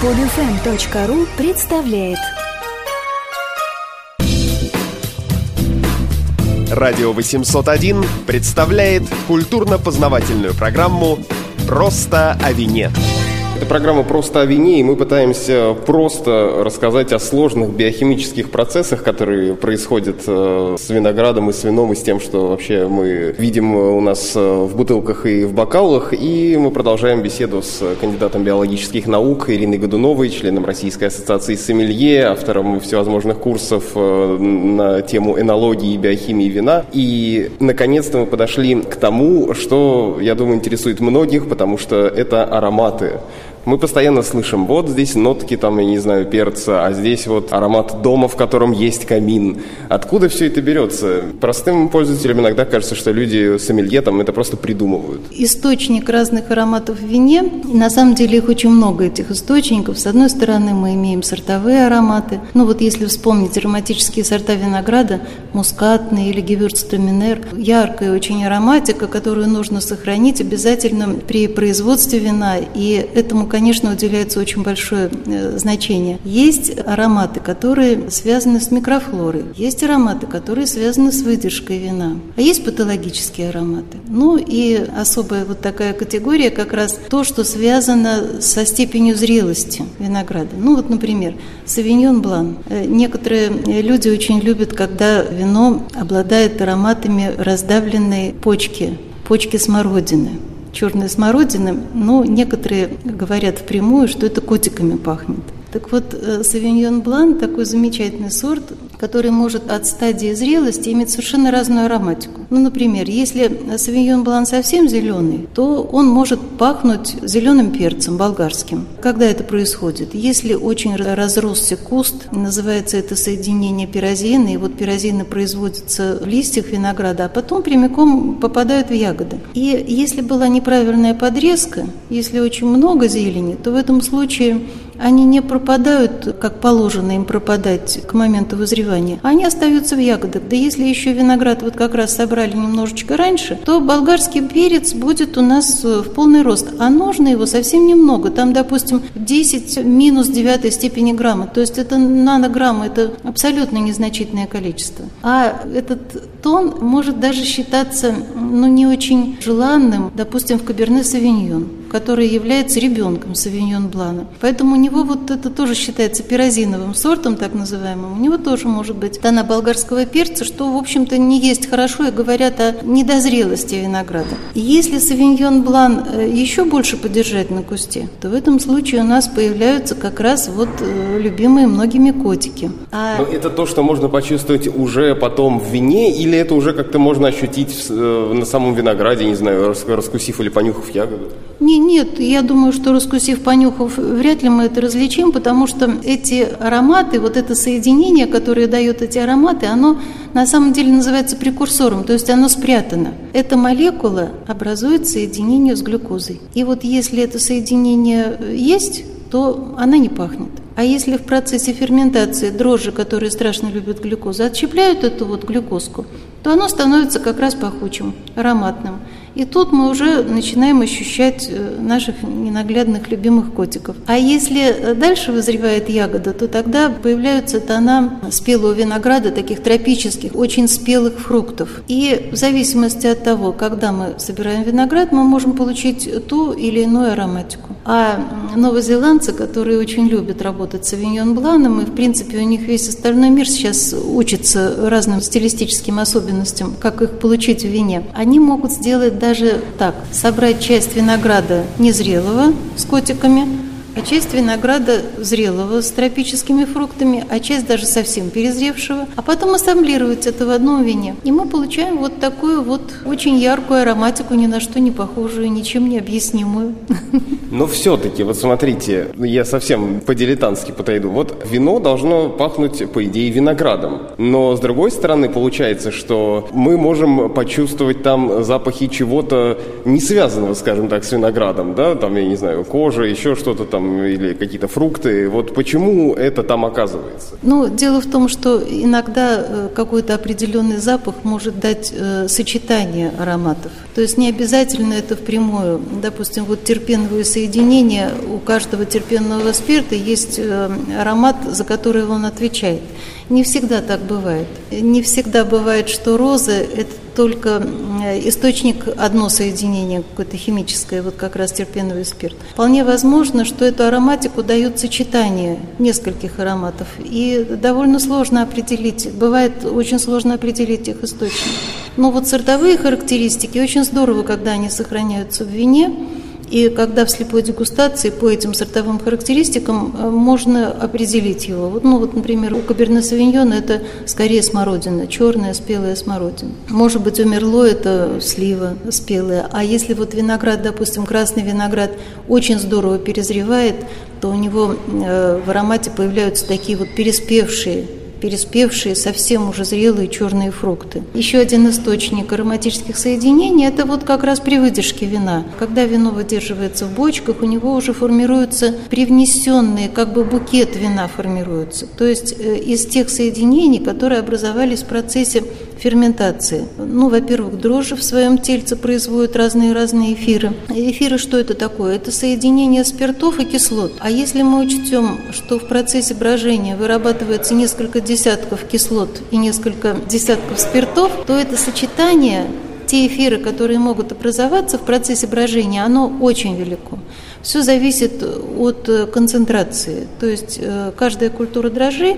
Подфм.ру представляет Радио 801 представляет культурно-познавательную программу «Просто о вине». Это программа «Просто о вине», и мы пытаемся просто рассказать о сложных биохимических процессах, которые происходят э, с виноградом и с вином, и с тем, что вообще мы видим у нас э, в бутылках и в бокалах. И мы продолжаем беседу с кандидатом биологических наук Ириной Годуновой, членом Российской ассоциации сомелье, автором всевозможных курсов э, на тему энологии и биохимии вина. И, наконец-то, мы подошли к тому, что, я думаю, интересует многих, потому что это ароматы. Мы постоянно слышим, вот здесь нотки, там, я не знаю, перца, а здесь вот аромат дома, в котором есть камин. Откуда все это берется? Простым пользователям иногда кажется, что люди сомелье там это просто придумывают. Источник разных ароматов в вине, на самом деле их очень много, этих источников. С одной стороны, мы имеем сортовые ароматы. Ну вот если вспомнить ароматические сорта винограда, мускатный или гевюрцтраминер, яркая очень ароматика, которую нужно сохранить обязательно при производстве вина, и этому конечно, уделяется очень большое э, значение. Есть ароматы, которые связаны с микрофлорой, есть ароматы, которые связаны с выдержкой вина, а есть патологические ароматы. Ну и особая вот такая категория как раз то, что связано со степенью зрелости винограда. Ну вот, например, савиньон блан. Э, некоторые люди очень любят, когда вино обладает ароматами раздавленной почки, почки смородины черная смородина, но некоторые говорят впрямую, что это котиками пахнет. Так вот, э, Савиньон Блан такой замечательный сорт, который может от стадии зрелости иметь совершенно разную ароматику. Ну, например, если Савиньон Блан совсем зеленый, то он может пахнуть зеленым перцем болгарским. Когда это происходит? Если очень разросся куст, называется это соединение пирозина, и вот пирозины производятся в листьях винограда, а потом прямиком попадают в ягоды. И если была неправильная подрезка, если очень много зелени, то в этом случае они не пропадают, как положено им пропадать к моменту вызревания, они остаются в ягодах. Да если еще виноград вот как раз собрали немножечко раньше, то болгарский перец будет у нас э, в полный рост, а нужно его совсем немного. Там, допустим, 10 минус 9 степени грамма, то есть это нанограммы, это абсолютно незначительное количество. А этот тон может даже считаться ну, не очень желанным, допустим, в Каберне Савиньон который является ребенком Савиньон Блана. Поэтому у него вот это тоже считается пирозиновым сортом, так называемым. У него тоже может быть дана болгарского перца, что, в общем-то, не есть хорошо и говорят о недозрелости винограда. Если Савиньон Блан э, еще больше подержать на кусте, то в этом случае у нас появляются как раз вот э, любимые многими котики. А... Но это то, что можно почувствовать уже потом в вине, или это уже как-то можно ощутить э, на самом винограде, не знаю, раскусив или понюхав ягоду? Не, нет, я думаю, что раскусив, понюхав, вряд ли мы это различим, потому что эти ароматы, вот это соединение, которое дает эти ароматы, оно на самом деле называется прекурсором, то есть оно спрятано. Эта молекула образует соединение с глюкозой. И вот если это соединение есть, то она не пахнет. А если в процессе ферментации дрожжи, которые страшно любят глюкозу, отщепляют эту вот глюкозку, то оно становится как раз пахучим, ароматным. И тут мы уже начинаем ощущать э, наших ненаглядных любимых котиков. А если э, дальше вызревает ягода, то тогда появляются тона спелого винограда, таких тропических, очень спелых фруктов. И в зависимости от того, когда мы собираем виноград, мы можем получить ту или иную ароматику. А новозеландцы, которые очень любят работать с авиньон бланом, и в принципе у них весь остальной мир сейчас учится разным стилистическим особенностям, как их получить в вине, они могут сделать даже так, собрать часть винограда незрелого с котиками, а часть винограда зрелого с тропическими фруктами, а часть даже совсем перезревшего, а потом ассамблировать это в одном вине. И мы получаем вот такую вот очень яркую ароматику, ни на что не похожую, ничем не объяснимую. Но все-таки, вот смотрите, я совсем по-дилетантски подойду. Вот вино должно пахнуть, по идее, виноградом. Но, с другой стороны, получается, что мы можем почувствовать там запахи чего-то не связанного, скажем так, с виноградом, да, там, я не знаю, кожа, еще что-то там, или какие-то фрукты. Вот почему это там оказывается? Ну, дело в том, что иногда э, какой-то определенный запах может дать э, сочетание ароматов. То есть не обязательно это впрямую. Допустим, вот терпеновые соединения, у каждого терпенного спирта есть э, аромат, за который он отвечает. Не всегда так бывает. Не всегда бывает, что розы – это только источник одно соединение какое-то химическое, вот как раз терпеновый спирт. Вполне возможно, что эту ароматику дают сочетание нескольких ароматов. И довольно сложно определить, бывает очень сложно определить их источник. Но вот сортовые характеристики очень здорово, когда они сохраняются в вине, и когда в слепой дегустации по этим сортовым характеристикам э, можно определить его. Вот, ну вот, например, у Каберне Савиньона это скорее смородина, черная спелая смородина. Может быть, у Мерло это слива спелая. А если вот виноград, допустим, красный виноград очень здорово перезревает, то у него э, в аромате появляются такие вот переспевшие переспевшие, совсем уже зрелые черные фрукты. Еще один источник ароматических соединений – это вот как раз при выдержке вина. Когда вино выдерживается в бочках, у него уже формируются привнесенные, как бы букет вина формируется. То есть э, из тех соединений, которые образовались в процессе ферментации. Ну, во-первых, дрожжи в своем тельце производят разные-разные эфиры. Эфиры что это такое? Это соединение спиртов и кислот. А если мы учтем, что в процессе брожения вырабатывается несколько десятков кислот и несколько десятков спиртов, то это сочетание те эфиры, которые могут образоваться в процессе брожения, оно очень велико. Все зависит от концентрации. То есть э, каждая культура дрожжей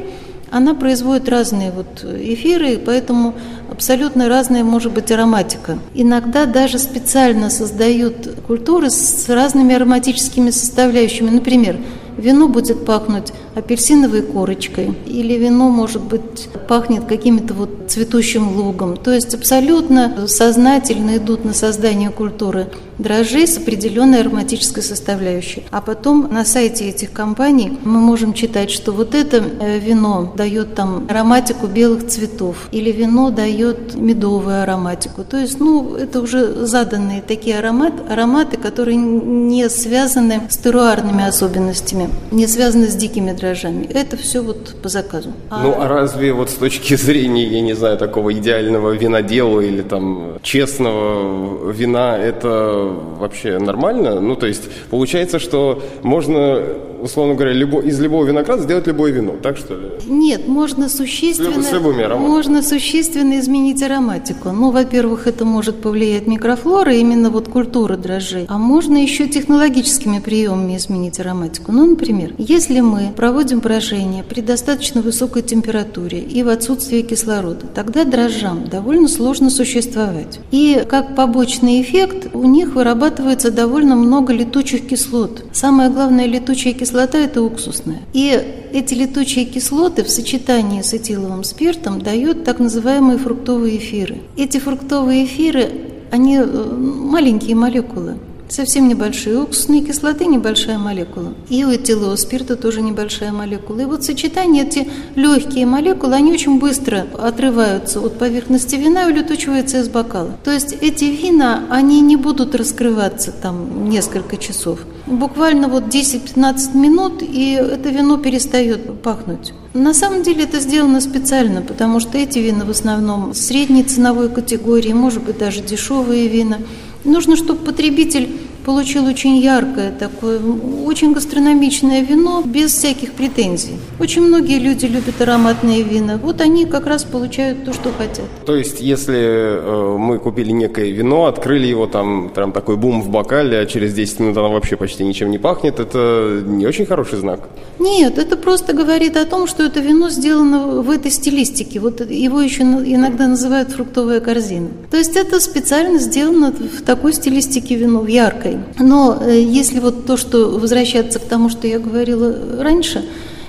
она производит разные вот эфиры, поэтому абсолютно разная может быть ароматика. Иногда даже специально создают культуры с разными ароматическими составляющими. Например, вино будет пахнуть апельсиновой корочкой, или вино, может быть, пахнет каким-то вот цветущим лугом. То есть абсолютно сознательно идут на создание культуры дрожжей с определенной ароматической составляющей. А потом на сайте этих компаний мы можем читать, что вот это э, вино дает там ароматику белых цветов, или вино дает медовую ароматику. То есть, ну, это уже заданные такие аромат, ароматы, которые не связаны с теруарными особенностями, не связаны с дикими дрожжами. Это все вот по заказу. А... Ну, а разве вот с точки зрения, я не знаю, такого идеального винодела или там честного вина, это вообще нормально? Ну, то есть, получается, что можно условно говоря, любо, из любого винограда сделать любое вино, так что ли? Нет, можно существенно, с любыми ароматами. можно существенно изменить ароматику. Ну, во-первых, это может повлиять микрофлора, именно вот культура дрожжей. А можно еще технологическими приемами изменить ароматику. Ну, например, если мы проводим брожение при достаточно высокой температуре и в отсутствии кислорода, тогда дрожжам довольно сложно существовать. И как побочный эффект у них вырабатывается довольно много летучих кислот. Самое главное летучая кислота кислота – это уксусная. И эти летучие кислоты в сочетании с этиловым спиртом дают так называемые фруктовые эфиры. Эти фруктовые эфиры, они э, маленькие молекулы совсем небольшие. уксусные кислоты небольшая молекула. И у этилового спирта тоже небольшая молекула. И вот сочетание эти легкие молекулы, они очень быстро отрываются от поверхности вина и улетучиваются из бокала. То есть эти вина, они не будут раскрываться там несколько часов. Буквально вот 10-15 минут, и это вино перестает пахнуть. На самом деле это сделано специально, потому что эти вина в основном средней ценовой категории, может быть даже дешевые вина. Нужно, чтобы потребитель получил очень яркое такое, очень гастрономичное вино без всяких претензий. Очень многие люди любят ароматные вина. Вот они как раз получают то, что хотят. То есть, если э, мы купили некое вино, открыли его, там, там такой бум в бокале, а через 10 минут оно вообще почти ничем не пахнет, это не очень хороший знак? Нет, это просто говорит о том, что это вино сделано в этой стилистике. Вот его еще иногда называют фруктовая корзина. То есть это специально сделано в такой стилистике вино, в яркой далее. Но э, если вот то, что возвращаться к тому, что я говорила раньше,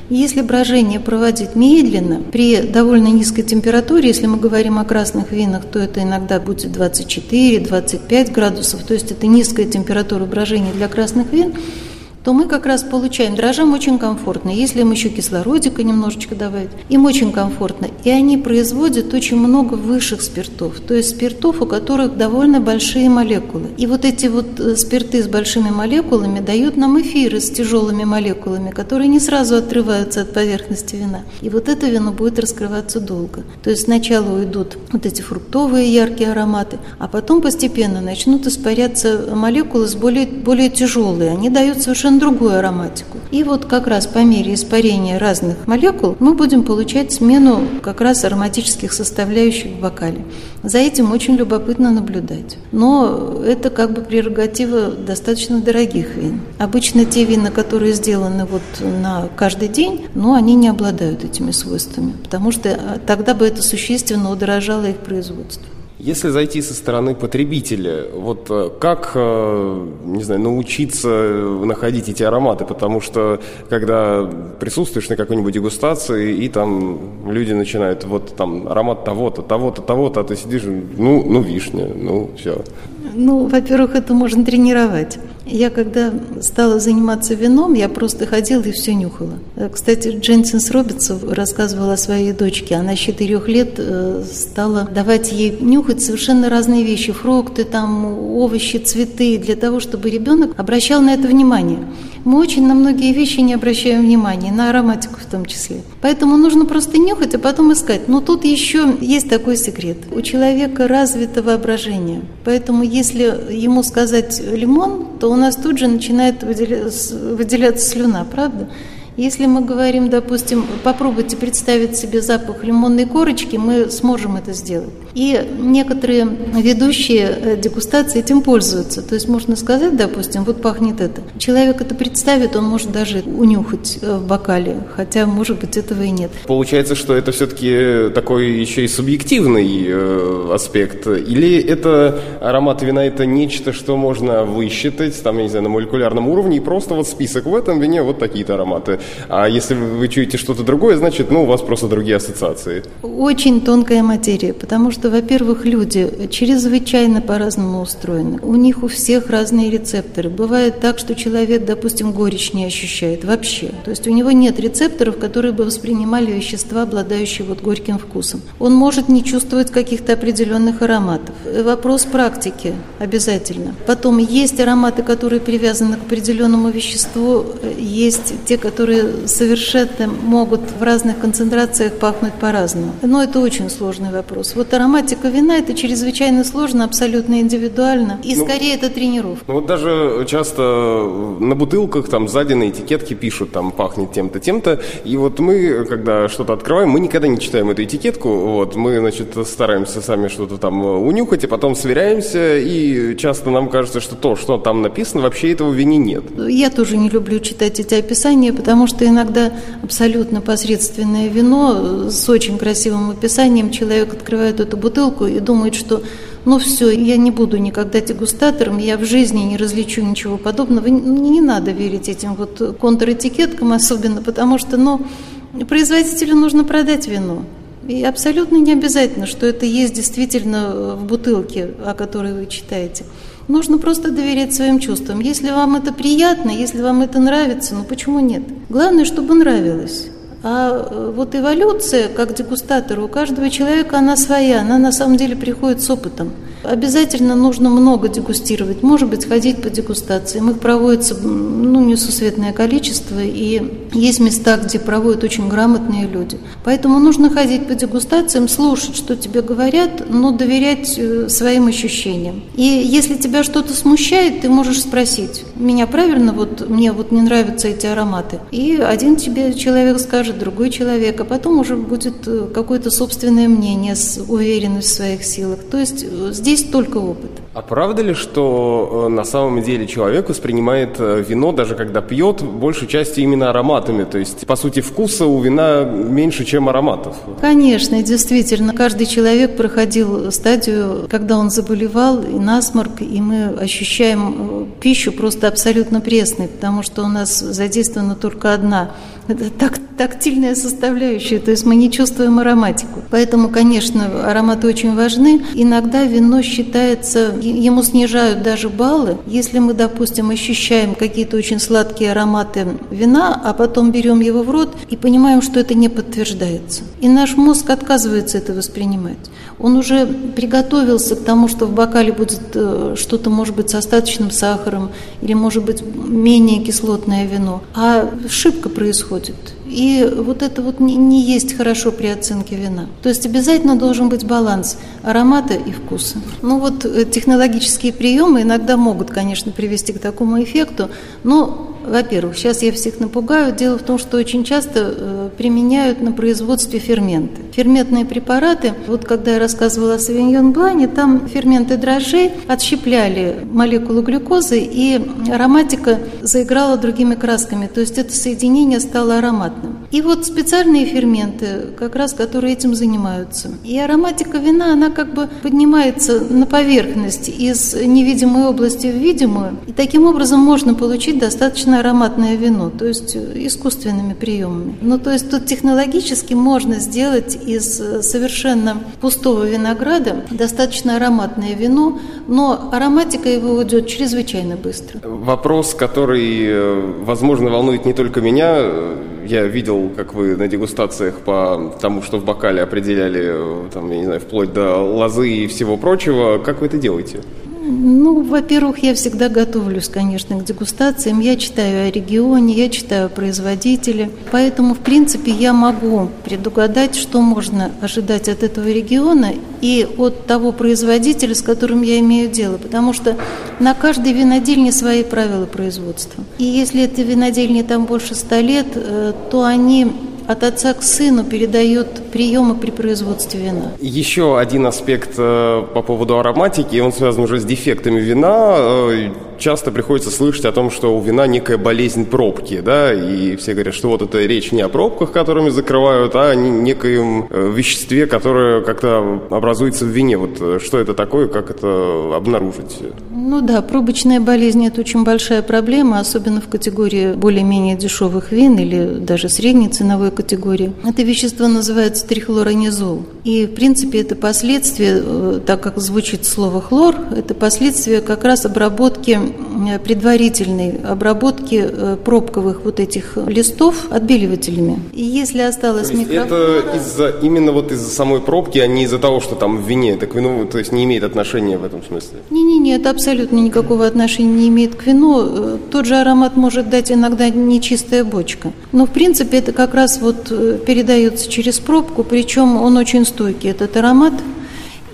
если брожение проводить медленно, при довольно низкой температуре, если мы говорим о красных винах, то это иногда будет 24-25 градусов, то есть это низкая температура брожения для красных вин, то мы как раз получаем, дрожжам очень комфортно. Если им еще кислородика немножечко добавить, им очень комфортно. И они производят очень много высших спиртов, то есть спиртов, у которых довольно большие молекулы. И вот эти вот э, спирты с большими молекулами дают нам эфиры с тяжелыми молекулами, которые не сразу отрываются от поверхности вина. И вот это вино будет раскрываться долго. То есть сначала уйдут вот эти фруктовые яркие ароматы, а потом постепенно начнут испаряться молекулы с более, более тяжелые. Они дают совершенно другую ароматику. И вот как раз по мере испарения разных молекул мы будем получать смену как раз ароматических составляющих в бокале. За этим очень любопытно наблюдать. Но это как бы прерогатива достаточно дорогих вин. Обычно те вина, которые сделаны вот на каждый день, но они не обладают этими свойствами, потому что э, тогда бы это существенно удорожало их производство. Если зайти со стороны потребителя, вот э, как, э, не знаю, научиться находить эти ароматы? Потому что когда присутствуешь на какой-нибудь дегустации, и там люди начинают, вот там аромат того-то, того-то, того-то, а ты сидишь, ну, ну вишня, ну все. Ну, во-первых, это можно тренировать. Я когда стала заниматься вином, я просто ходила и все нюхала. Э, кстати, Дженсенс Робинсон рассказывала о своей дочке. Она с четырех лет э, стала давать ей нюхать совершенно разные вещи. Фрукты, там, овощи, цветы, для того, чтобы ребенок обращал на это внимание. Мы очень на многие вещи не обращаем внимания, на ароматику в том числе. Поэтому нужно просто нюхать, а потом искать. Но тут еще есть такой секрет. У человека развито воображение. Поэтому если ему сказать лимон, то у нас тут же начинает выделяться слюна, правда? Если мы говорим, допустим, попробуйте представить себе запах лимонной корочки, мы сможем это сделать. И некоторые ведущие э, дегустации этим пользуются. То есть можно сказать, допустим, вот пахнет это. Человек это представит, он может даже унюхать э, в бокале, хотя, может быть, этого и нет. Получается, что это все-таки такой еще и субъективный э, аспект. Или это аромат вина, это нечто, что можно высчитать, там, я не знаю, на молекулярном уровне, и просто вот список в этом вине вот такие-то ароматы. А если вы чуете что-то другое, значит, ну, у вас просто другие ассоциации. Очень тонкая материя, потому что, во-первых, люди чрезвычайно по-разному устроены. У них у всех разные рецепторы. Бывает так, что человек, допустим, горечь не ощущает вообще. То есть у него нет рецепторов, которые бы воспринимали вещества, обладающие вот горьким вкусом. Он может не чувствовать каких-то определенных ароматов. Вопрос практики обязательно. Потом есть ароматы, которые привязаны к определенному веществу, есть те, которые которые совершенно могут в разных концентрациях пахнуть по-разному. Но это очень сложный вопрос. Вот ароматика вина – это чрезвычайно сложно, абсолютно индивидуально, и ну, скорее это тренировка. Ну вот даже часто на бутылках там сзади на этикетке пишут, там пахнет тем-то, тем-то, и вот мы, когда что-то открываем, мы никогда не читаем эту этикетку, вот, мы, значит, стараемся сами что-то там унюхать, а потом сверяемся, и часто нам кажется, что то, что там написано, вообще этого в вине нет. Я тоже не люблю читать эти описания, потому потому что иногда абсолютно посредственное вино с очень красивым описанием, человек открывает эту бутылку и думает, что ну все, я не буду никогда дегустатором, я в жизни не различу ничего подобного. Не, не надо верить этим вот контр-этикеткам особенно, потому что, ну, производителю нужно продать вино. И абсолютно не обязательно, что это есть действительно в бутылке, о которой вы читаете. Нужно просто доверять своим чувствам. Если вам это приятно, если вам это нравится, ну почему нет? Главное, чтобы нравилось. А вот эволюция, как дегустатор, у каждого человека она своя, она на самом деле приходит с опытом. Обязательно нужно много дегустировать, может быть, ходить по дегустациям. Их проводится ну, несусветное количество, и есть места, где проводят очень грамотные люди. Поэтому нужно ходить по дегустациям, слушать, что тебе говорят, но доверять э, своим ощущениям. И если тебя что-то смущает, ты можешь спросить, меня правильно, вот мне вот не нравятся эти ароматы. И один тебе человек скажет, другой человек, а потом уже будет э, какое-то собственное мнение, уверенность в своих силах. То есть э, здесь только опыт. А правда ли, что э, на самом деле человек воспринимает э, вино, даже когда пьет, большей части именно ароматами? То есть, по сути, вкуса у вина меньше, чем ароматов? Конечно, действительно. Каждый человек проходил стадию, когда он заболевал, и насморк, и мы ощущаем э, пищу просто абсолютно пресной, потому что у нас задействована только одна это так, тактильная составляющая, то есть мы не чувствуем ароматику. Поэтому, конечно, ароматы очень важны. Иногда вино считается ему снижают даже баллы, если мы, допустим, ощущаем какие-то очень сладкие ароматы вина, а потом берем его в рот и понимаем, что это не подтверждается. И наш мозг отказывается это воспринимать. Он уже приготовился к тому, что в бокале будет э, что-то, может быть, с остаточным сахаром или, может быть, менее кислотное вино. А ошибка происходит. И вот это вот не, не есть хорошо при оценке вина. То есть обязательно должен быть баланс аромата и вкуса. Ну вот э, технологические приемы иногда могут, конечно, привести к такому эффекту, но во-первых, сейчас я всех напугаю. Дело в том, что очень часто э, применяют на производстве ферменты. Ферментные препараты, вот когда я рассказывала о савиньон блане, там ферменты дрожжей отщепляли молекулу глюкозы, и ароматика заиграла другими красками. То есть это соединение стало ароматным. И вот специальные ферменты, как раз которые этим занимаются. И ароматика вина, она как бы поднимается на поверхность из невидимой области в видимую. И таким образом можно получить достаточно достаточно ароматное вино, то есть э, искусственными приемами. Ну, то есть тут технологически можно сделать из э, совершенно пустого винограда достаточно ароматное вино, но ароматика его уйдет чрезвычайно быстро. Вопрос, который, э, возможно, волнует не только меня. Я видел, как вы на дегустациях по тому, что в бокале определяли, там, я не знаю, вплоть до лозы и всего прочего. Как вы это делаете? Ну, во-первых, я всегда готовлюсь, конечно, к дегустациям. Я читаю о регионе, я читаю о производителе. Поэтому, в принципе, я могу предугадать, что можно ожидать от этого региона и от того производителя, с которым я имею дело. Потому что на каждой винодельне свои правила производства. И если это винодельни там больше ста лет, э, то они от отца к сыну передает приемы при производстве вина. Еще один аспект э, по поводу ароматики, он связан уже с дефектами вина. Э, часто приходится слышать о том, что у вина некая болезнь пробки, да, и все говорят, что вот это речь не о пробках, которыми закрывают, а о некоем э, веществе, которое как-то образуется в вине. Вот что это такое, как это обнаружить? Ну да, пробочная болезнь – это очень большая проблема, особенно в категории более-менее дешевых вин или даже средней ценовой категории. Это вещество называется трихлоронизол. И, в принципе, это последствия, э, так как звучит слово хлор, это последствия как раз обработки, предварительной обработки э, пробковых вот этих листов отбеливателями. И если осталось то микрофлора... Это из-за, именно вот из-за самой пробки, а не из-за того, что там в вине, это к вину, то есть не имеет отношения в этом смысле? Не-не-не, это абсолютно никакого отношения не имеет к вину. Тот же аромат может дать иногда нечистая бочка. Но, в принципе, это как раз вот э, передается через пробку, причем он очень стойкий, этот аромат.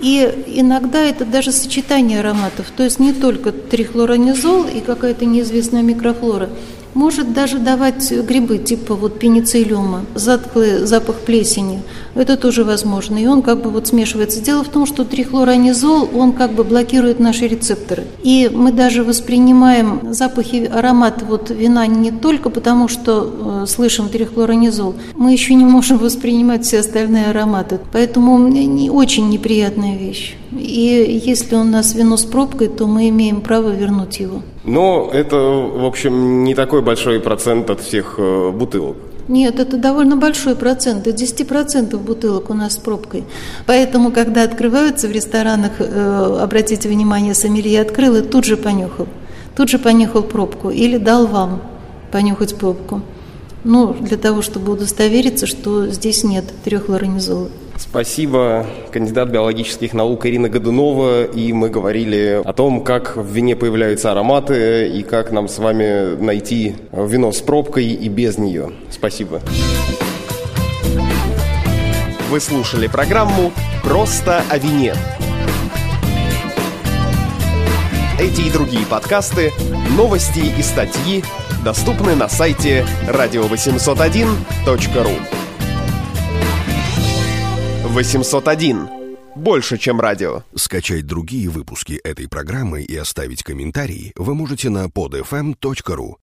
И иногда это даже сочетание ароматов, то есть не только трихлоронизол и какая-то неизвестная микрофлора, может даже давать грибы типа вот пенициллиума, затклый запах плесени. Это тоже возможно. И он как бы вот смешивается. Дело в том, что трихлоронизол, он как бы блокирует наши рецепторы. И мы даже воспринимаем запахи, аромат вот вина не только потому, что э, слышим трихлоронизол. Мы еще не можем воспринимать все остальные ароматы. Поэтому не, очень неприятная вещь. И если у нас вино с пробкой, то мы имеем право вернуть его. Но это, в общем, не такой большой процент от всех э, бутылок. Нет, это довольно большой процент, до 10% бутылок у нас с пробкой. Поэтому, когда открываются в ресторанах, э, обратите внимание, сомелье открыл и тут же понюхал. Тут же понюхал пробку или дал вам понюхать пробку. Ну, для того, чтобы удостовериться, что здесь нет трехлоронизола. Спасибо, кандидат биологических наук Ирина Годунова. И мы говорили о том, как в вине появляются ароматы и как нам с вами найти вино с пробкой и без нее. Спасибо. Вы слушали программу «Просто о вине». Эти и другие подкасты, новости и статьи доступны на сайте radio801.ru. 801. Больше, чем радио. Скачать другие выпуски этой программы и оставить комментарии вы можете на podfm.ru.